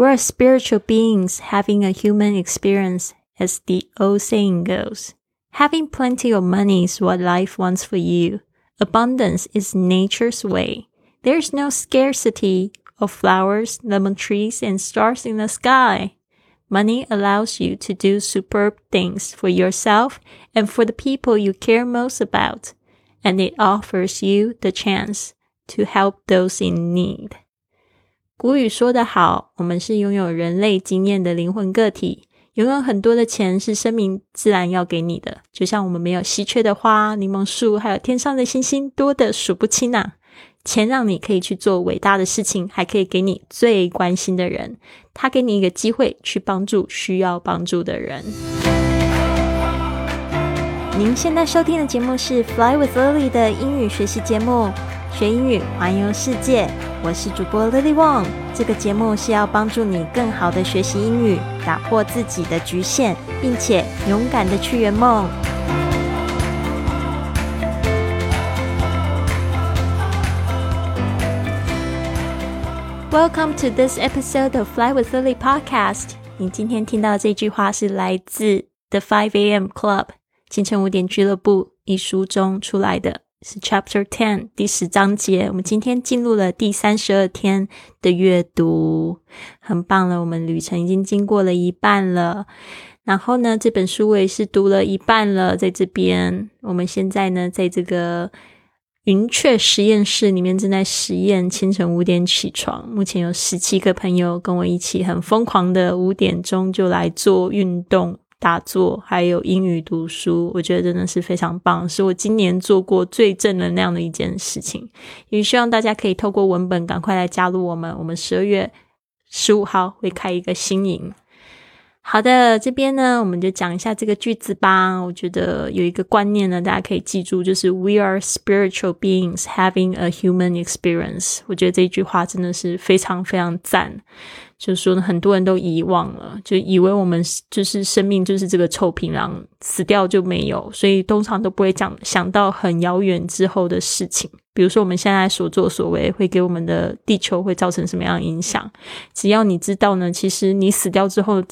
We're spiritual beings having a human experience, as the old saying goes. Having plenty of money is what life wants for you. Abundance is nature's way. There's no scarcity of flowers, lemon trees, and stars in the sky. Money allows you to do superb things for yourself and for the people you care most about, and it offers you the chance to help those in need. 古语说得好，我们是拥有人类经验的灵魂个体。拥有很多的钱是生命自然要给你的，就像我们没有稀缺的花、柠檬树，还有天上的星星多的数不清啊！钱让你可以去做伟大的事情，还可以给你最关心的人，他给你一个机会去帮助需要帮助的人。您现在收听的节目是《Fly with Lily》的英语学习节目。学英语，环游世界。我是主播 Lily Wong。这个节目是要帮助你更好的学习英语，打破自己的局限，并且勇敢的去圆梦。Welcome to this episode of Fly with Lily podcast。你今天听到这句话是来自 The Five A.M. Club 清晨五点俱乐部一书中出来的。是 Chapter Ten 第十章节，我们今天进入了第三十二天的阅读，很棒了。我们旅程已经经过了一半了，然后呢，这本书我也是读了一半了，在这边，我们现在呢，在这个云雀实验室里面正在实验清晨五点起床。目前有十七个朋友跟我一起，很疯狂的五点钟就来做运动。打坐，还有英语读书，我觉得真的是非常棒，是我今年做过最正能量的一件事情。也希望大家可以透过文本赶快来加入我们，我们十二月十五号会开一个新营。好的，这边呢，我们就讲一下这个句子吧。我觉得有一个观念呢，大家可以记住，就是 We are spiritual beings having a human experience。我觉得这句话真的是非常非常赞。就是说呢，很多人都遗忘了，就以为我们就是生命就是这个臭皮囊，死掉就没有，所以通常都不会讲想到很遥远之后的事情。比如说我们现在所作所为会给我们的地球会造成什么样的影响？只要你知道呢，其实你死掉之后，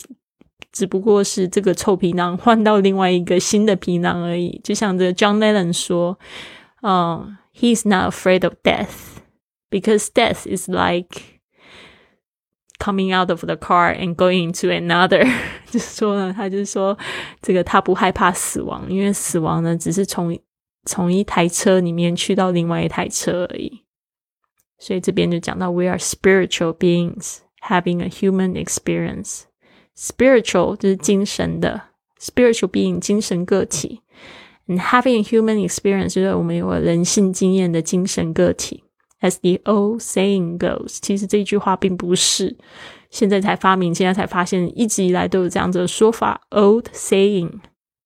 只不过是这个臭皮囊换到另外一个新的皮囊而已。就像这 John Lennon 说，嗯，He's not afraid of death because death is like Coming out of the car and going to another，就是说呢，他就是说，这个他不害怕死亡，因为死亡呢，只是从从一台车里面去到另外一台车而已。所以这边就讲到，We are spiritual beings having a human experience。 Spiritual 就是精神的，spiritual being 精神个体，and having a human experience 就是我们有人性经验的精神个体。As the old saying goes，其实这句话并不是现在才发明，现在才发现，一直以来都有这样子的说法。Old saying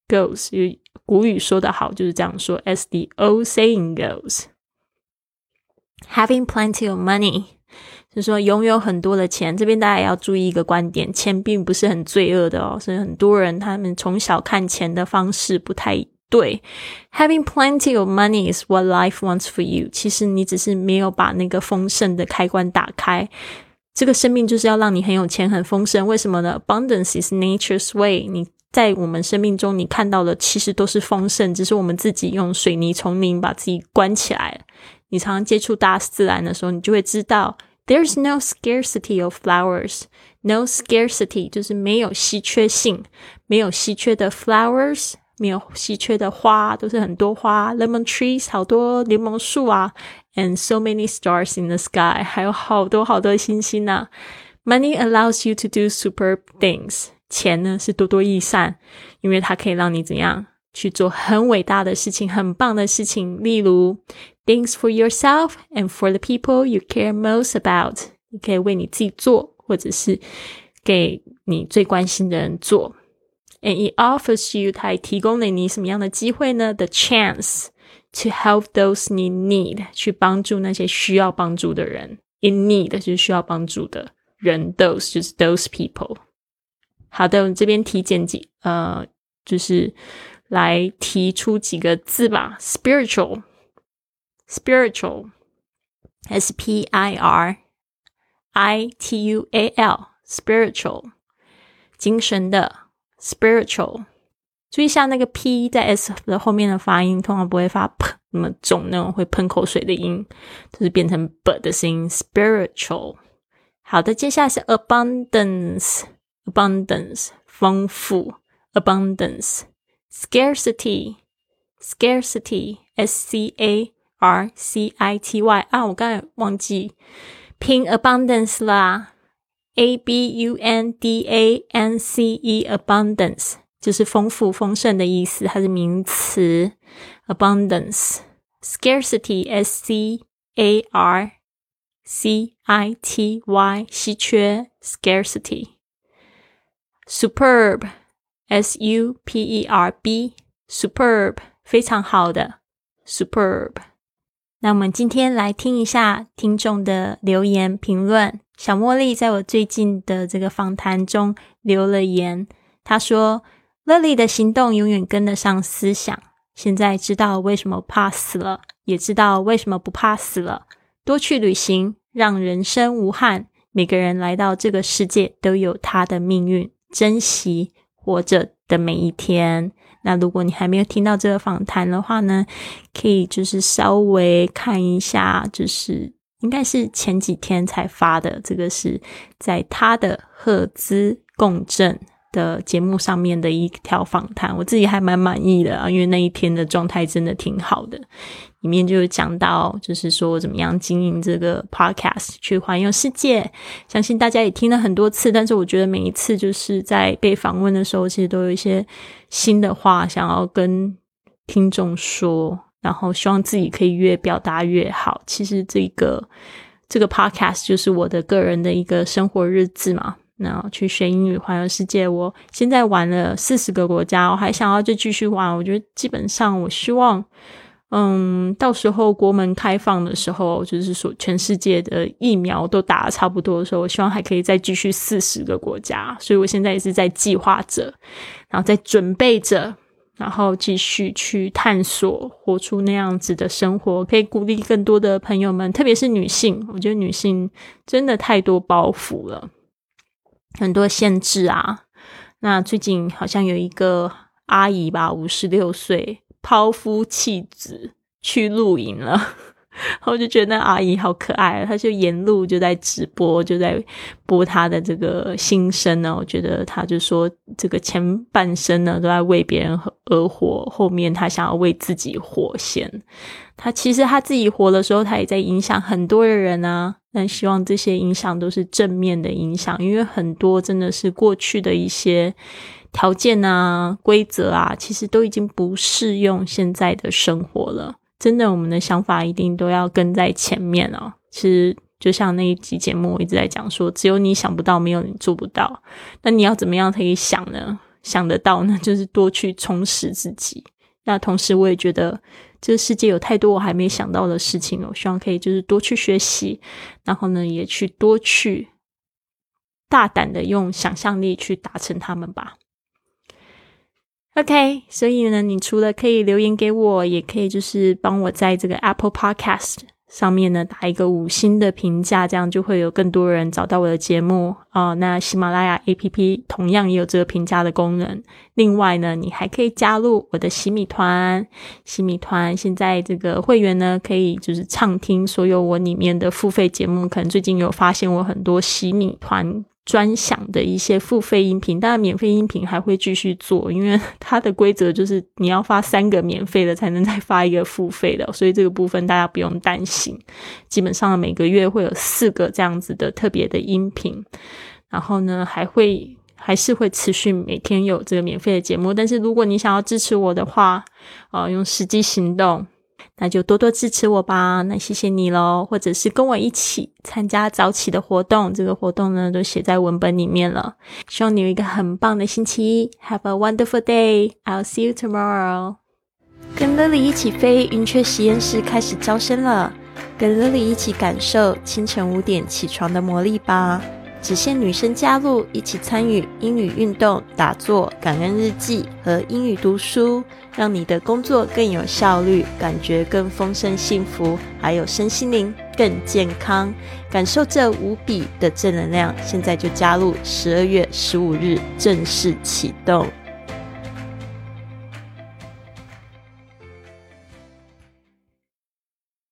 goes，古语说的好，就是这样说。As the old saying goes，having plenty of money， 就是说拥有很多的钱。这边大家也要注意一个观点，钱并不是很罪恶的哦，所以很多人他们从小看钱的方式不太。对，having plenty of money is what life wants for you。其实你只是没有把那个丰盛的开关打开。这个生命就是要让你很有钱、很丰盛。为什么呢？Abundance is nature's way。你在我们生命中，你看到的其实都是丰盛，只是我们自己用水泥丛林把自己关起来。你常常接触大自然的时候，你就会知道 ，there's no scarcity of flowers。No scarcity 就是没有稀缺性，没有稀缺的 flowers。没有稀缺的花，都是很多花，lemon trees 好多柠檬树啊，and so many stars in the sky，还有好多好多星星呢。Money allows you to do superb things，钱呢是多多益善，因为它可以让你怎样去做很伟大的事情，很棒的事情，例如 things for yourself and for the people you care most about，你可以为你自己做，或者是给你最关心的人做。and it offers you 它提供了你什么样的机会呢？The chance to help those in need 去帮助那些需要帮助的人。In need 就是需要帮助的人，those 就是 those people。好的，我们这边提简几呃，就是来提出几个字吧。 Spiritual，spiritual，S P I R I T U A L spiritual，精神的 spiritual。注意一下那个 p 在 s 的后面的发音，通常不会发 p 那么重，那种会喷口水的音，就是变成 b 的声音。spiritual。好的，接下来是 abundance，abundance 丰富，abundance，scarcity，scarcity，s c a r c i t y 啊，我刚才忘记拼 abundance 啦，a b u n d a n c e，abundance。就是丰富、丰盛的意思，它是名词。abundance、scarcity、s c a r c i t y 稀缺 scarcity、superb、s u p e r b superb 非常好的 superb。那我们今天来听一下听众的留言评论。小茉莉在我最近的这个访谈中留了言，她说。乐丽的行动永远跟得上思想。现在知道为什么怕死了，也知道为什么不怕死了。多去旅行，让人生无憾。每个人来到这个世界都有他的命运，珍惜活着的每一天。那如果你还没有听到这个访谈的话呢，可以就是稍微看一下，就是应该是前几天才发的。这个是在他的赫兹共振。的节目上面的一条访谈，我自己还蛮满意的啊，因为那一天的状态真的挺好的。里面就有讲到，就是说怎么样经营这个 podcast 去环游世界。相信大家也听了很多次，但是我觉得每一次就是在被访问的时候，其实都有一些新的话想要跟听众说，然后希望自己可以越表达越好。其实这个这个 podcast 就是我的个人的一个生活日志嘛。然后去学英语环游世界，我现在玩了四十个国家，我还想要再继续玩。我觉得基本上，我希望，嗯，到时候国门开放的时候，就是说全世界的疫苗都打的差不多的时候，我希望还可以再继续四十个国家。所以我现在也是在计划着，然后在准备着，然后继续去探索，活出那样子的生活，可以鼓励更多的朋友们，特别是女性。我觉得女性真的太多包袱了。很多限制啊，那最近好像有一个阿姨吧，五十六岁，抛夫弃子去露营了。我就觉得那阿姨好可爱，她就沿路就在直播，就在播她的这个心声呢。我觉得她就说，这个前半生呢都在为别人而活，后面她想要为自己活先。她其实她自己活的时候，她也在影响很多的人啊。但希望这些影响都是正面的影响，因为很多真的是过去的一些条件啊、规则啊，其实都已经不适用现在的生活了。真的，我们的想法一定都要跟在前面哦。其实就像那一集节目，我一直在讲说，只有你想不到，没有你做不到。那你要怎么样可以想呢？想得到呢？就是多去充实自己。那同时，我也觉得。这个世界有太多我还没想到的事情了我希望可以就是多去学习，然后呢，也去多去大胆的用想象力去达成他们吧。OK，所以呢，你除了可以留言给我，也可以就是帮我在这个 Apple Podcast。上面呢打一个五星的评价，这样就会有更多人找到我的节目啊。那喜马拉雅 APP 同样也有这个评价的功能。另外呢，你还可以加入我的洗米团。洗米团现在这个会员呢，可以就是畅听所有我里面的付费节目。可能最近有发现我很多洗米团。专享的一些付费音频，当然免费音频还会继续做，因为它的规则就是你要发三个免费的才能再发一个付费的，所以这个部分大家不用担心。基本上每个月会有四个这样子的特别的音频，然后呢还会还是会持续每天有这个免费的节目。但是如果你想要支持我的话，啊，用实际行动。那就多多支持我吧，那谢谢你喽，或者是跟我一起参加早起的活动，这个活动呢都写在文本里面了。希望你有一个很棒的星期一，Have a wonderful day. I'll see you tomorrow. 跟 Lily 一起飞，云雀实验室开始招生了，跟 Lily 一起感受清晨五点起床的魔力吧。只限女生加入，一起参与英语运动、打坐、感恩日记和英语读书，让你的工作更有效率，感觉更丰盛、幸福，还有身心灵更健康，感受这无比的正能量。现在就加入，十二月十五日正式启动。